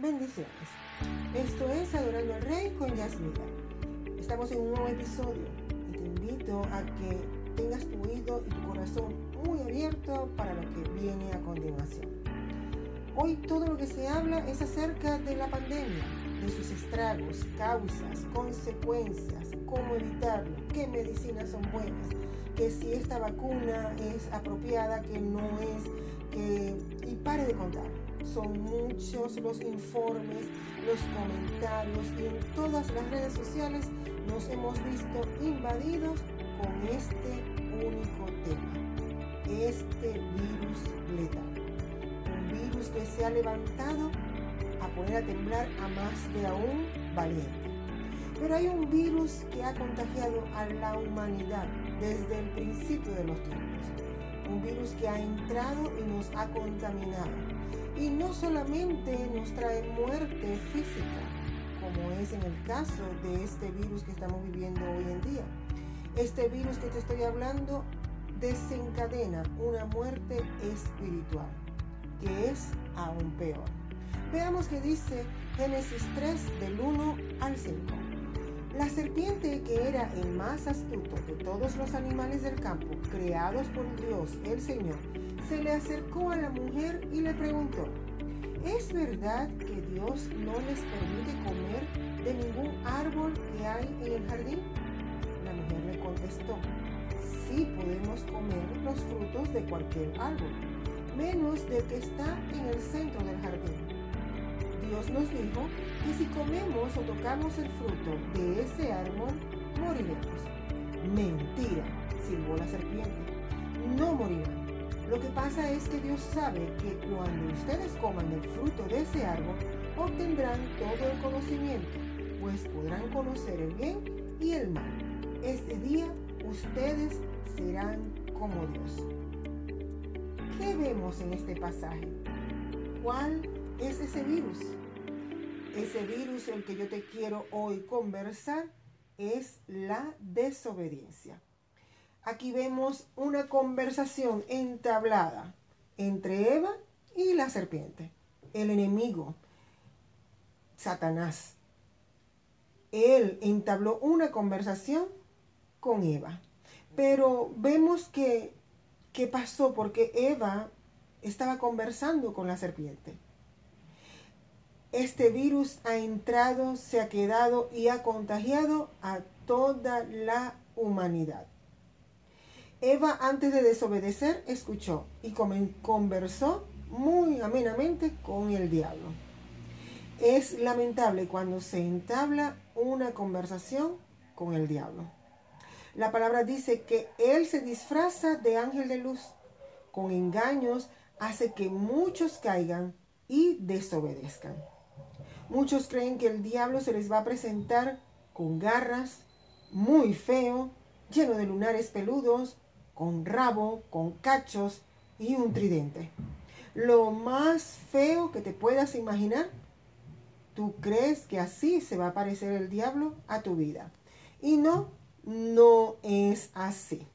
Bendiciones. Esto es Adorando al Rey con Yasmina. Estamos en un nuevo episodio y te invito a que tengas tu oído y tu corazón muy abierto para lo que viene a continuación. Hoy todo lo que se habla es acerca de la pandemia, de sus estragos, causas, consecuencias, cómo evitarlo, qué medicinas son buenas, que si esta vacuna es apropiada, que no es, que... y pare de contar. Son muchos los informes, los comentarios y en todas las redes sociales nos hemos visto invadidos con este único tema, este virus letal. Un virus que se ha levantado a poner a temblar a más de aún valiente. Pero hay un virus que ha contagiado a la humanidad desde el principio de los tiempos. Un virus que ha entrado y nos ha contaminado. Y no solamente nos trae muerte física, como es en el caso de este virus que estamos viviendo hoy en día. Este virus que te estoy hablando desencadena una muerte espiritual, que es aún peor. Veamos qué dice Génesis 3 del 1 al 5. La serpiente, que era el más astuto de todos los animales del campo creados por Dios el Señor, se le acercó a la mujer y le preguntó, ¿es verdad que Dios no les permite comer de ningún árbol que hay en el jardín? La mujer le contestó, sí podemos comer los frutos de cualquier árbol, menos del que está en el centro del jardín Dios nos dijo que si comemos o tocamos el fruto de ese árbol, moriremos. Mentira, silbó la serpiente. No morirán. Lo que pasa es que Dios sabe que cuando ustedes coman el fruto de ese árbol, obtendrán todo el conocimiento, pues podrán conocer el bien y el mal. Este día ustedes serán como Dios. ¿Qué vemos en este pasaje? ¿Cuál es ese virus? Ese virus el que yo te quiero hoy conversar es la desobediencia. Aquí vemos una conversación entablada entre Eva y la serpiente, el enemigo, Satanás. Él entabló una conversación con Eva. Pero vemos que, ¿qué pasó? Porque Eva estaba conversando con la serpiente este virus ha entrado, se ha quedado y ha contagiado a toda la humanidad. Eva, antes de desobedecer, escuchó y conversó muy amenamente con el diablo. Es lamentable cuando se entabla una conversación con el diablo. La palabra dice que él se disfraza de ángel de luz. Con engaños hace que muchos caigan y desobedezcan. Muchos creen que el diablo se les va a presentar con garras, muy feo, lleno de lunares peludos, con rabo, con cachos y un tridente. Lo más feo que te puedas imaginar, tú crees que así se va a parecer el diablo a tu vida. Y no, no es así.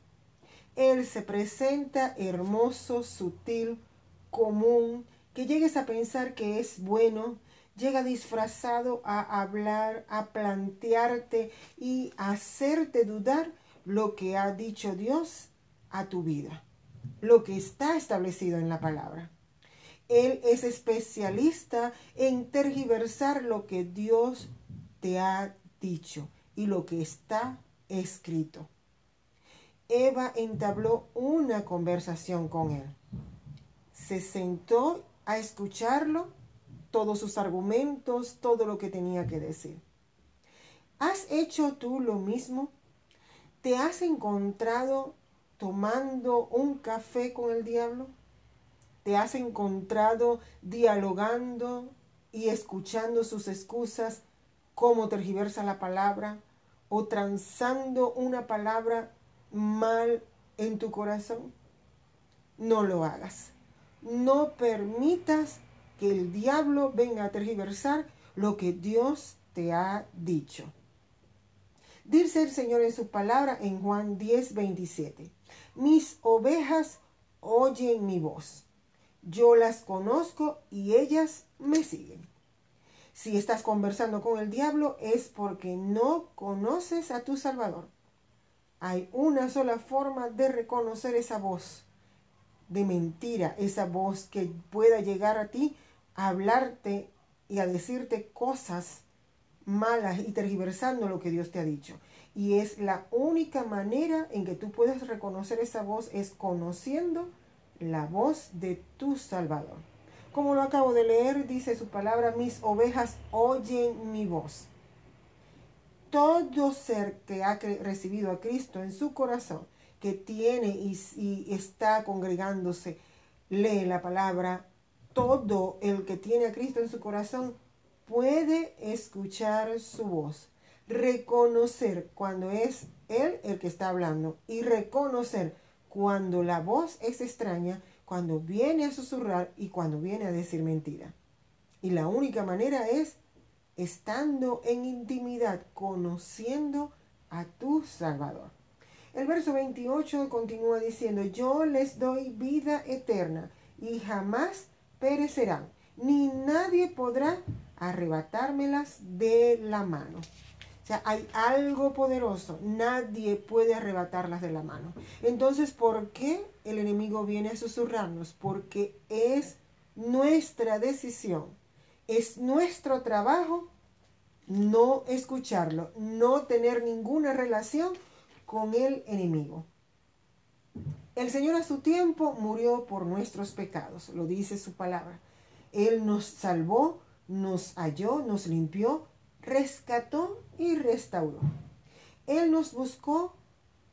Él se presenta hermoso, sutil, común, que llegues a pensar que es bueno, llega disfrazado a hablar, a plantearte y hacerte dudar lo que ha dicho Dios a tu vida, lo que está establecido en la palabra. Él es especialista en tergiversar lo que Dios te ha dicho y lo que está escrito. Eva entabló una conversación con él. Se sentó a escucharlo todos sus argumentos, todo lo que tenía que decir. ¿Has hecho tú lo mismo? ¿Te has encontrado tomando un café con el diablo? ¿Te has encontrado dialogando y escuchando sus excusas, cómo tergiversa la palabra o transando una palabra mal en tu corazón? No lo hagas. No permitas que el diablo venga a tergiversar lo que Dios te ha dicho. Dice el Señor en su palabra en Juan 10, 27. Mis ovejas oyen mi voz. Yo las conozco y ellas me siguen. Si estás conversando con el diablo es porque no conoces a tu Salvador. Hay una sola forma de reconocer esa voz de mentira, esa voz que pueda llegar a ti a hablarte y a decirte cosas malas y tergiversando lo que Dios te ha dicho. Y es la única manera en que tú puedes reconocer esa voz es conociendo la voz de tu Salvador. Como lo acabo de leer, dice su palabra, mis ovejas oyen mi voz. Todo ser que ha recibido a Cristo en su corazón, que tiene y, y está congregándose, lee la palabra, todo el que tiene a Cristo en su corazón puede escuchar su voz, reconocer cuando es Él el que está hablando y reconocer cuando la voz es extraña cuando viene a susurrar y cuando viene a decir mentira. Y la única manera es estando en intimidad, conociendo a tu Salvador. El verso 28 continúa diciendo, yo les doy vida eterna y jamás perecerán, ni nadie podrá arrebatármelas de la mano. O sea, hay algo poderoso. Nadie puede arrebatarlas de la mano. Entonces, ¿por qué el enemigo viene a susurrarnos? Porque es nuestra decisión, es nuestro trabajo no escucharlo, no tener ninguna relación con el enemigo. El Señor a su tiempo murió por nuestros pecados, lo dice su palabra. Él nos salvó, nos halló, nos limpió rescató y restauró. Él nos buscó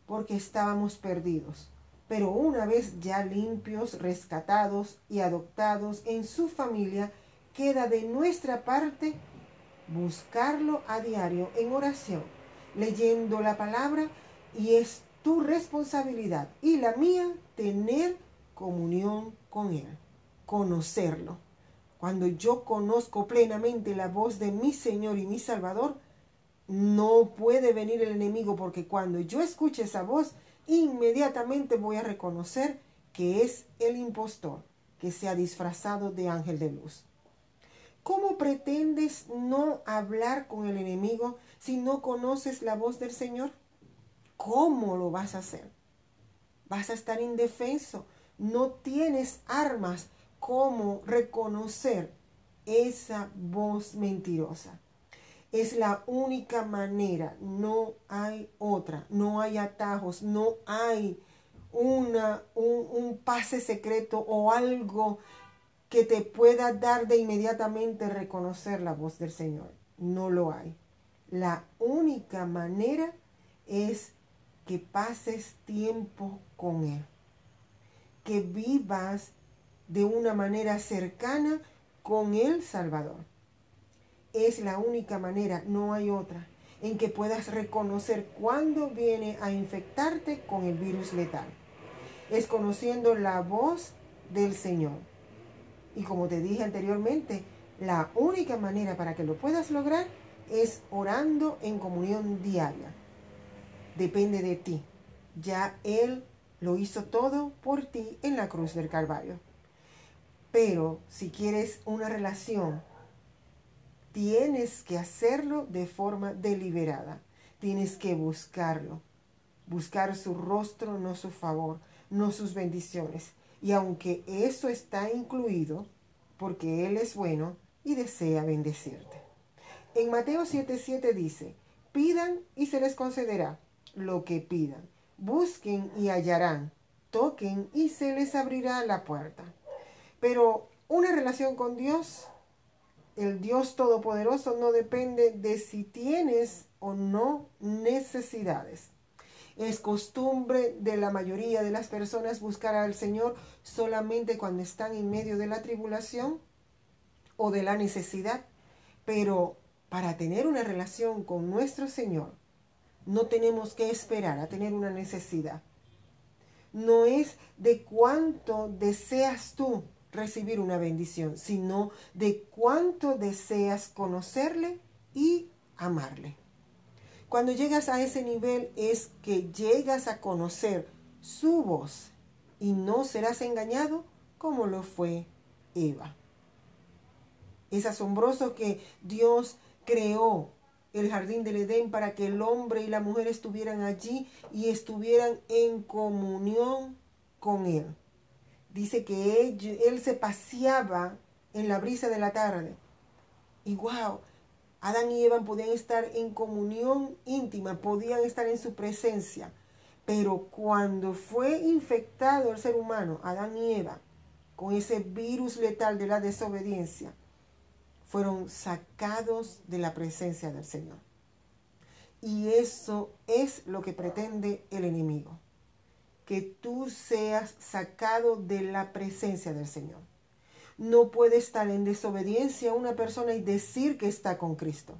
porque estábamos perdidos, pero una vez ya limpios, rescatados y adoptados en su familia, queda de nuestra parte buscarlo a diario en oración, leyendo la palabra y es tu responsabilidad y la mía tener comunión con Él, conocerlo. Cuando yo conozco plenamente la voz de mi Señor y mi Salvador, no puede venir el enemigo porque cuando yo escuche esa voz, inmediatamente voy a reconocer que es el impostor que se ha disfrazado de ángel de luz. ¿Cómo pretendes no hablar con el enemigo si no conoces la voz del Señor? ¿Cómo lo vas a hacer? Vas a estar indefenso, no tienes armas cómo reconocer esa voz mentirosa. Es la única manera, no hay otra, no hay atajos, no hay una, un, un pase secreto o algo que te pueda dar de inmediatamente reconocer la voz del Señor. No lo hay. La única manera es que pases tiempo con Él, que vivas de una manera cercana con el Salvador. Es la única manera, no hay otra, en que puedas reconocer cuándo viene a infectarte con el virus letal. Es conociendo la voz del Señor. Y como te dije anteriormente, la única manera para que lo puedas lograr es orando en comunión diaria. Depende de ti. Ya Él lo hizo todo por ti en la cruz del Calvario. Pero si quieres una relación, tienes que hacerlo de forma deliberada. Tienes que buscarlo. Buscar su rostro, no su favor, no sus bendiciones. Y aunque eso está incluido, porque Él es bueno y desea bendecirte. En Mateo 7:7 dice, pidan y se les concederá lo que pidan. Busquen y hallarán. Toquen y se les abrirá la puerta. Pero una relación con Dios, el Dios Todopoderoso, no depende de si tienes o no necesidades. Es costumbre de la mayoría de las personas buscar al Señor solamente cuando están en medio de la tribulación o de la necesidad. Pero para tener una relación con nuestro Señor, no tenemos que esperar a tener una necesidad. No es de cuánto deseas tú recibir una bendición, sino de cuánto deseas conocerle y amarle. Cuando llegas a ese nivel es que llegas a conocer su voz y no serás engañado como lo fue Eva. Es asombroso que Dios creó el jardín del Edén para que el hombre y la mujer estuvieran allí y estuvieran en comunión con Él. Dice que él, se paseaba en la brisa de la tarde. Y wow, Adán y Eva podían estar en comunión íntima, podían estar en su presencia. Pero cuando fue infectado el ser humano, Adán y Eva, con ese virus letal de la desobediencia, fueron sacados de la presencia del Señor. Y eso es lo que pretende el enemigo, que tú seas sacado de la presencia del Señor. No puede estar en desobediencia una persona y decir que está con Cristo.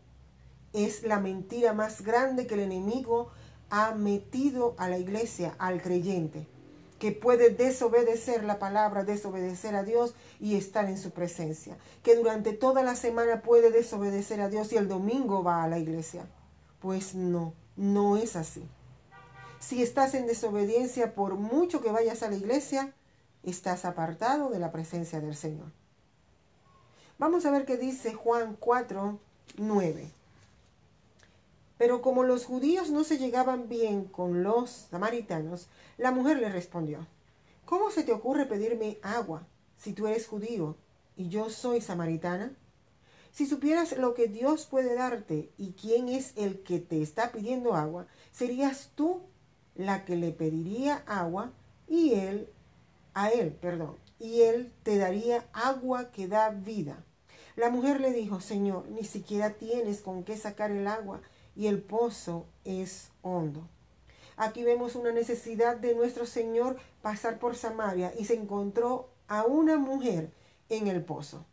Es la mentira más grande que el enemigo ha metido a la iglesia, al creyente, que puede desobedecer la palabra, desobedecer a Dios y estar en su presencia, que durante toda la semana puede desobedecer a Dios y el domingo va a la iglesia. Pues no, no es así. Si estás en desobediencia, por mucho que vayas a la iglesia, estás apartado de la presencia del Señor. Vamos a ver qué dice Juan 4, 9. Pero como los judíos no se llegaban bien con los samaritanos, la mujer le respondió, ¿cómo se te ocurre pedirme agua si tú eres judío y yo soy samaritana? Si supieras lo que Dios puede darte y quién es el que te está pidiendo agua, serías tú la que le pediría agua y él a él, perdón, y él te daría agua que da vida. La mujer le dijo, Señor, ni siquiera tienes con qué sacar el agua y el pozo es hondo. Aquí vemos una necesidad de nuestro Señor pasar por Samaria y se encontró a una mujer en el pozo.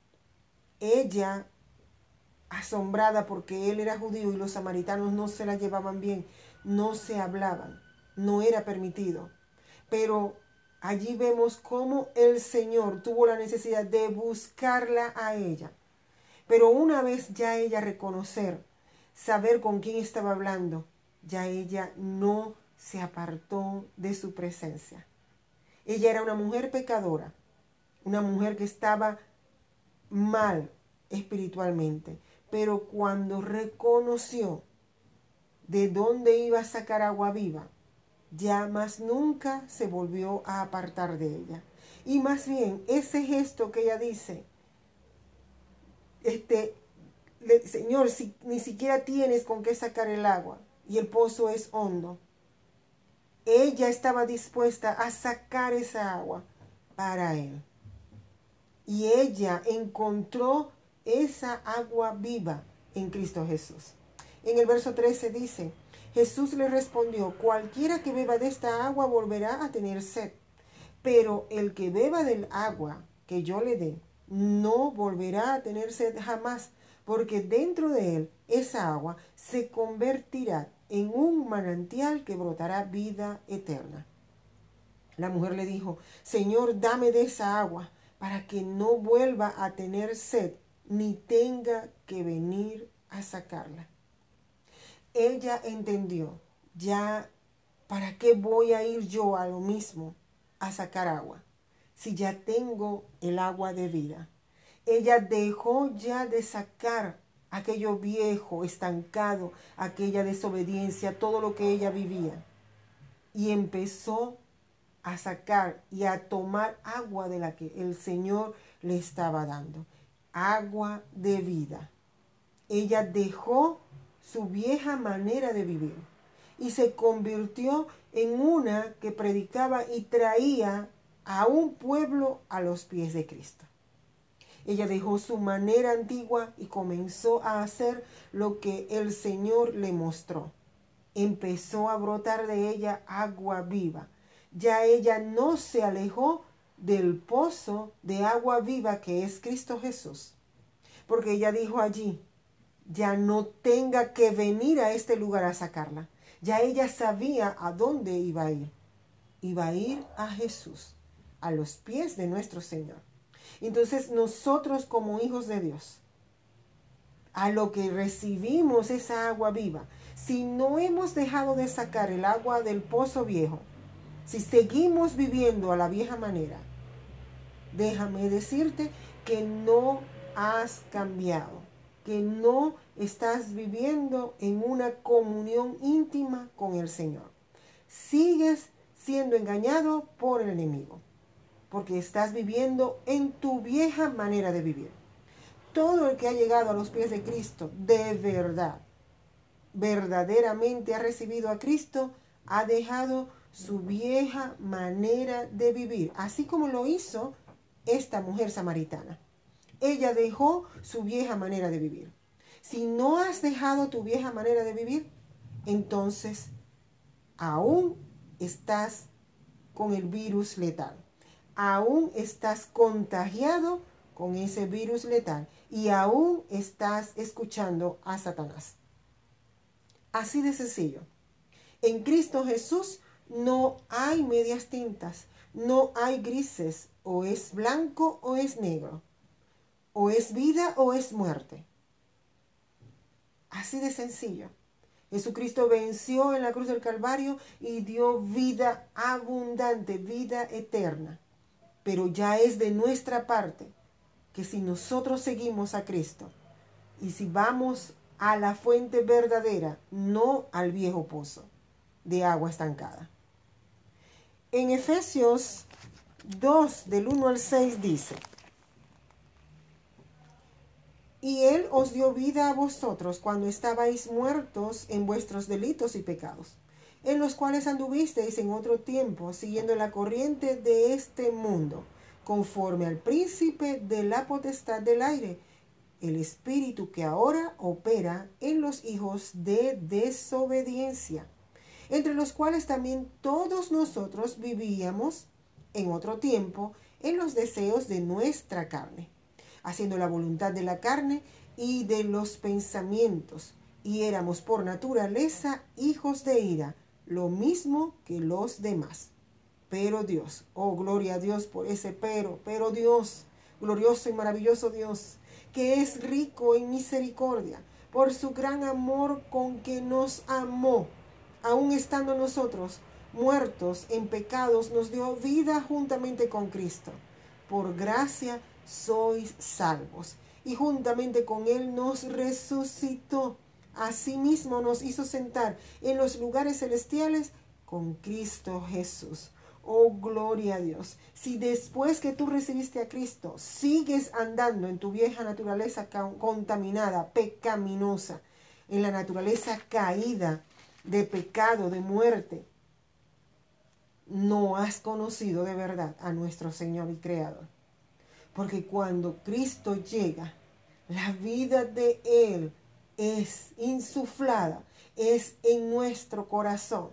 Ella, asombrada porque él era judío y los samaritanos no se la llevaban bien, no se hablaban, no era permitido. Pero allí vemos cómo el Señor tuvo la necesidad de buscarla a ella. Pero una vez ya ella reconocer, saber con quién estaba hablando, ya ella no se apartó de su presencia. Ella era una mujer pecadora, una mujer que estaba mal espiritualmente, pero cuando reconoció de dónde iba a sacar agua viva, ya más nunca se volvió a apartar de ella. Y más bien, ese gesto que ella dice, este, Señor, si ni siquiera tienes con qué sacar el agua y el pozo es hondo, ella estaba dispuesta a sacar esa agua para él. Y ella encontró esa agua viva en Cristo Jesús. En el verso 13 dice, Jesús le respondió, cualquiera que beba de esta agua volverá a tener sed, pero el que beba del agua que yo le dé, no volverá a tener sed jamás, porque dentro de él esa agua se convertirá en un manantial que brotará vida eterna. La mujer le dijo, Señor, dame de esa agua para que no vuelva a tener sed ni tenga que venir a sacarla. Ella entendió, ya, ¿para qué voy a ir yo a lo mismo a sacar agua? si ya tengo el agua de vida? Ella dejó ya de sacar aquello viejo, estancado, aquella desobediencia, todo lo que ella vivía. Y empezó a sacar y a tomar agua de la que el Señor le estaba dando. Agua de vida. Ella dejó su vieja manera de vivir y se convirtió en una que predicaba y traía a un pueblo a los pies de Cristo. Ella dejó su manera antigua y comenzó a hacer lo que el Señor le mostró. Empezó a brotar de ella agua viva. Ya ella no se alejó del pozo de agua viva que es Cristo Jesús. Porque ella dijo allí, ya no tenga que venir a este lugar a sacarla. Ya ella sabía a dónde iba a ir. Iba a ir a Jesús a los pies de nuestro Señor. Entonces nosotros como hijos de Dios, a lo que recibimos esa agua viva, si no hemos dejado de sacar el agua del pozo viejo, si seguimos viviendo a la vieja manera, déjame decirte que no has cambiado, que no estás viviendo en una comunión íntima con el Señor. Sigues siendo engañado por el enemigo, porque estás viviendo en tu vieja manera de vivir. Todo el que ha llegado a los pies de Cristo de verdad, verdaderamente ha recibido a Cristo, ha dejado su vieja manera de vivir, así como lo hizo esta mujer samaritana. Ella dejó su vieja manera de vivir. Si no has dejado tu vieja manera de vivir, entonces aún estás con el virus letal. Aún estás contagiado con ese virus letal y aún estás escuchando a Satanás. Así de sencillo. En Cristo Jesús no hay medias tintas, no hay grises, o es blanco o es negro, o es vida o es muerte. Así de sencillo. Jesucristo venció en la cruz del Calvario y dio vida abundante, vida eterna. Pero ya es de nuestra parte que si nosotros seguimos a Cristo y si vamos a la fuente verdadera, no al viejo pozo de agua estancada. En Efesios 2 del 1 al 6 dice, y Él os dio vida a vosotros cuando estabais muertos en vuestros delitos y pecados, en los cuales anduvisteis en otro tiempo, siguiendo la corriente de este mundo, conforme al príncipe de la potestad del aire, el espíritu que ahora opera en los hijos de desobediencia, entre los cuales también todos nosotros vivíamos en otro tiempo en los deseos de nuestra carne haciendo la voluntad de la carne y de los pensamientos, y éramos por naturaleza hijos de ira, lo mismo que los demás. Pero Dios, oh gloria a Dios por ese pero, pero Dios, glorioso y maravilloso Dios, que es rico en misericordia, por su gran amor con que nos amó, aun estando nosotros muertos en pecados, nos dio vida juntamente con Cristo. Por gracia sois salvos. Y juntamente con Él nos resucitó. Asimismo nos hizo sentar en los lugares celestiales con Cristo Jesús. Oh, gloria a Dios. Si después que tú recibiste a Cristo sigues andando en tu vieja naturaleza contaminada, pecaminosa, en la naturaleza caída de pecado, de muerte, no has conocido de verdad a nuestro Señor y Creador. Porque cuando Cristo llega, la vida de Él es insuflada, es en nuestro corazón.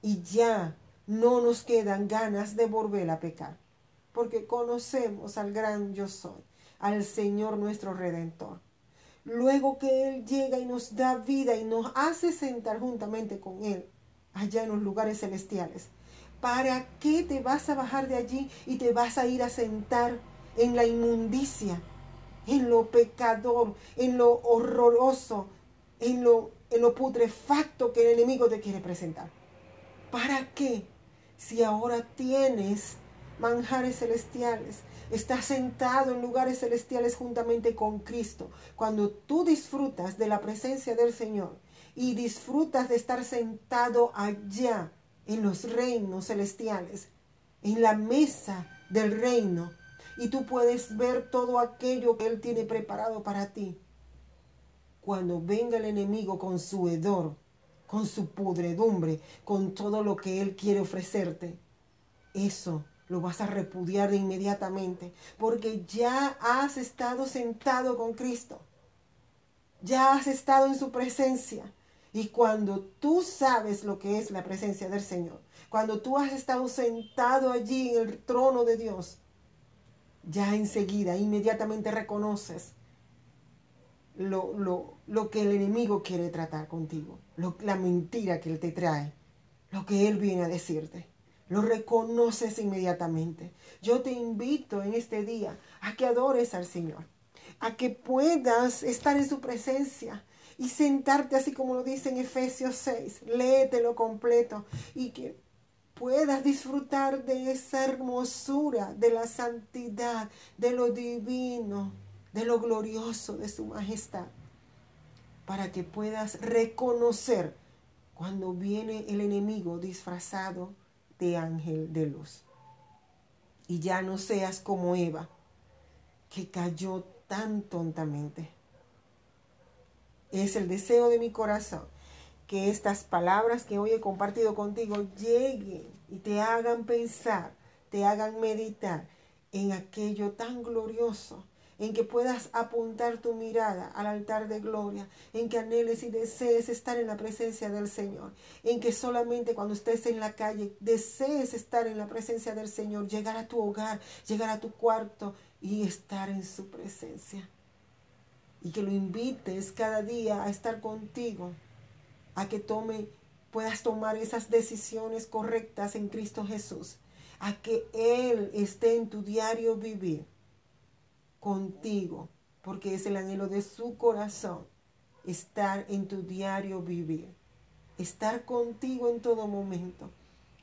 Y ya no nos quedan ganas de volver a pecar. Porque conocemos al gran yo soy, al Señor nuestro Redentor. Luego que Él llega y nos da vida y nos hace sentar juntamente con Él allá en los lugares celestiales. ¿Para qué te vas a bajar de allí y te vas a ir a sentar en la inmundicia, en lo pecador, en lo horroroso, en lo, en lo putrefacto que el enemigo te quiere presentar. ¿Para qué? Si ahora tienes manjares celestiales, estás sentado en lugares celestiales juntamente con Cristo, cuando tú disfrutas de la presencia del Señor y disfrutas de estar sentado allá en los reinos celestiales, en la mesa del reino, y tú puedes ver todo aquello que Él tiene preparado para ti. Cuando venga el enemigo con su hedor, con su pudredumbre, con todo lo que Él quiere ofrecerte, eso lo vas a repudiar de inmediatamente, porque ya has estado sentado con Cristo, ya has estado en su presencia. Y cuando tú sabes lo que es la presencia del Señor, cuando tú has estado sentado allí en el trono de Dios, ya enseguida, inmediatamente reconoces lo, lo, que el enemigo quiere tratar contigo, la mentira que él te trae, lo que él viene a decirte. Lo reconoces inmediatamente. Yo te invito en este día a que adores al Señor, a que puedas estar en su presencia y sentarte así como lo dice en Efesios 6. Léetelo completo y que puedas disfrutar de esa hermosura, de la santidad, de lo divino, de lo glorioso de su majestad, para que puedas reconocer cuando viene el enemigo disfrazado de ángel de luz. Y ya no seas como Eva, que cayó tan tontamente. Es el deseo de mi corazón que estas palabras que hoy he compartido contigo lleguen y te hagan pensar, te hagan meditar en aquello tan glorioso, en que puedas apuntar tu mirada al altar de gloria, en que anheles y desees estar en la presencia del Señor, en que solamente cuando estés en la calle desees estar en la presencia del Señor, llegar a tu hogar, llegar a tu cuarto y estar en su presencia. Y que lo invites cada día a estar contigo, a que tome, puedas tomar esas decisiones correctas en Cristo Jesús a que Él esté en tu diario vivir contigo, porque es el anhelo de su corazón, estar en tu diario vivir, estar contigo en todo momento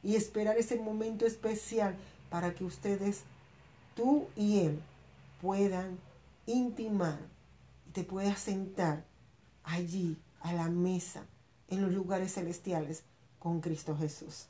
y esperar ese momento especial para que ustedes, tú y Él, puedan intimar y te puedas sentar allí a la mesa en los lugares celestiales con Cristo Jesús.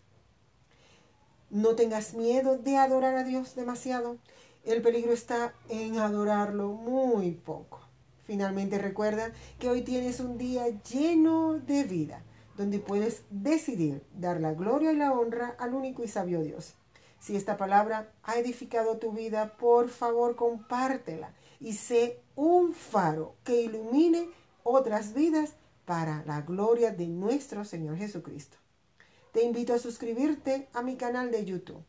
No tengas miedo de adorar a Dios demasiado. El peligro está en adorarlo muy poco. Finalmente recuerda que hoy tienes un día lleno de vida, donde puedes decidir dar la gloria y la honra al único y sabio Dios. Si esta palabra ha edificado tu vida, por favor compártela y sé un faro que ilumine otras vidas para la gloria de nuestro Señor Jesucristo. Te invito a suscribirte a mi canal de YouTube.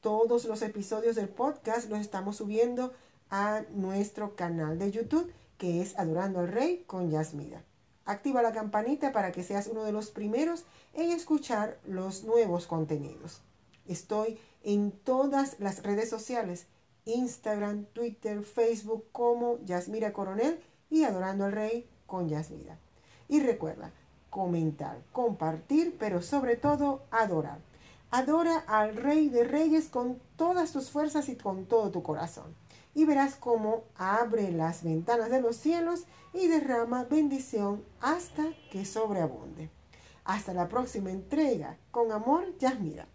Todos los episodios del podcast los estamos subiendo a nuestro canal de YouTube, que es Adorando al Rey con Yasmida. Activa la campanita para que seas uno de los primeros en escuchar los nuevos contenidos. Estoy en todas las redes sociales, Instagram, Twitter, Facebook como Yasmira Coronel y Adorando al Rey con Yasmira. Y recuerda, comentar, compartir, pero sobre todo adorar. Adora al Rey de Reyes con todas tus fuerzas y con todo tu corazón. Y verás cómo abre las ventanas de los cielos y derrama bendición hasta que sobreabunde. Hasta la próxima entrega. Con amor, Yasmira.